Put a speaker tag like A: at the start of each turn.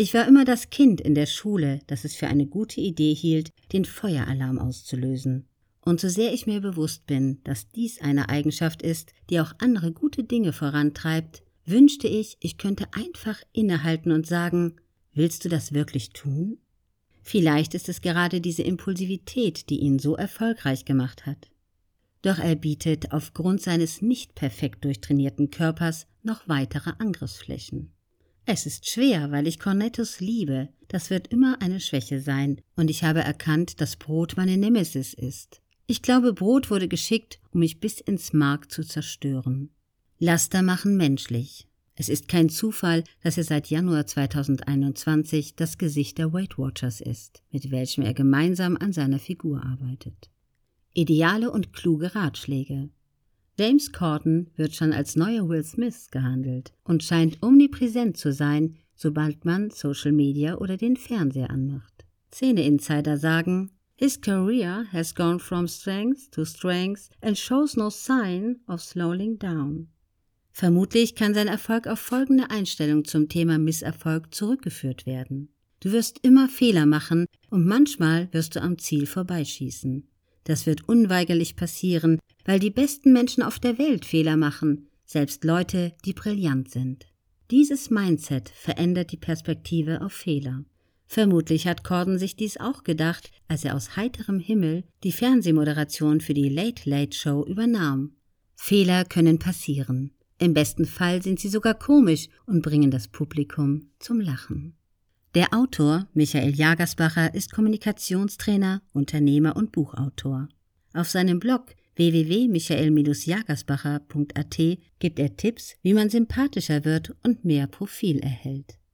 A: Ich war immer das Kind in der Schule, das es für eine gute Idee hielt, den Feueralarm auszulösen. Und so sehr ich mir bewusst bin, dass dies eine Eigenschaft ist, die auch andere gute Dinge vorantreibt, wünschte ich, ich könnte einfach innehalten und sagen, willst du das wirklich tun? Vielleicht ist es gerade diese Impulsivität, die ihn so erfolgreich gemacht hat. Doch er bietet aufgrund seines nicht perfekt durchtrainierten Körpers noch weitere Angriffsflächen. Es ist schwer, weil ich Cornettos liebe, das wird immer eine Schwäche sein, und ich habe erkannt, dass Brot meine Nemesis ist. Ich glaube, Brot wurde geschickt, um mich bis ins Mark zu zerstören. Laster machen menschlich. Es ist kein Zufall, dass er seit Januar 2021 das Gesicht der Weight Watchers ist, mit welchem er gemeinsam an seiner Figur arbeitet. Ideale und kluge Ratschläge. James Corden wird schon als neuer Will Smith gehandelt und scheint omnipräsent zu sein, sobald man Social Media oder den Fernseher anmacht. Szene-Insider sagen, His career has gone from strength to strength and shows no sign of slowing down. Vermutlich kann sein Erfolg auf folgende Einstellung zum Thema Misserfolg zurückgeführt werden. Du wirst immer Fehler machen und manchmal wirst du am Ziel vorbeischießen. Das wird unweigerlich passieren, weil die besten Menschen auf der Welt Fehler machen, selbst Leute, die brillant sind. Dieses Mindset verändert die Perspektive auf Fehler. Vermutlich hat Corden sich dies auch gedacht, als er aus heiterem Himmel die Fernsehmoderation für die Late Late Show übernahm. Fehler können passieren. Im besten Fall sind sie sogar komisch und bringen das Publikum zum Lachen. Der Autor Michael Jagersbacher ist Kommunikationstrainer, Unternehmer und Buchautor. Auf seinem Blog www.michael-jagersbacher.at gibt er Tipps, wie man sympathischer wird und mehr Profil erhält.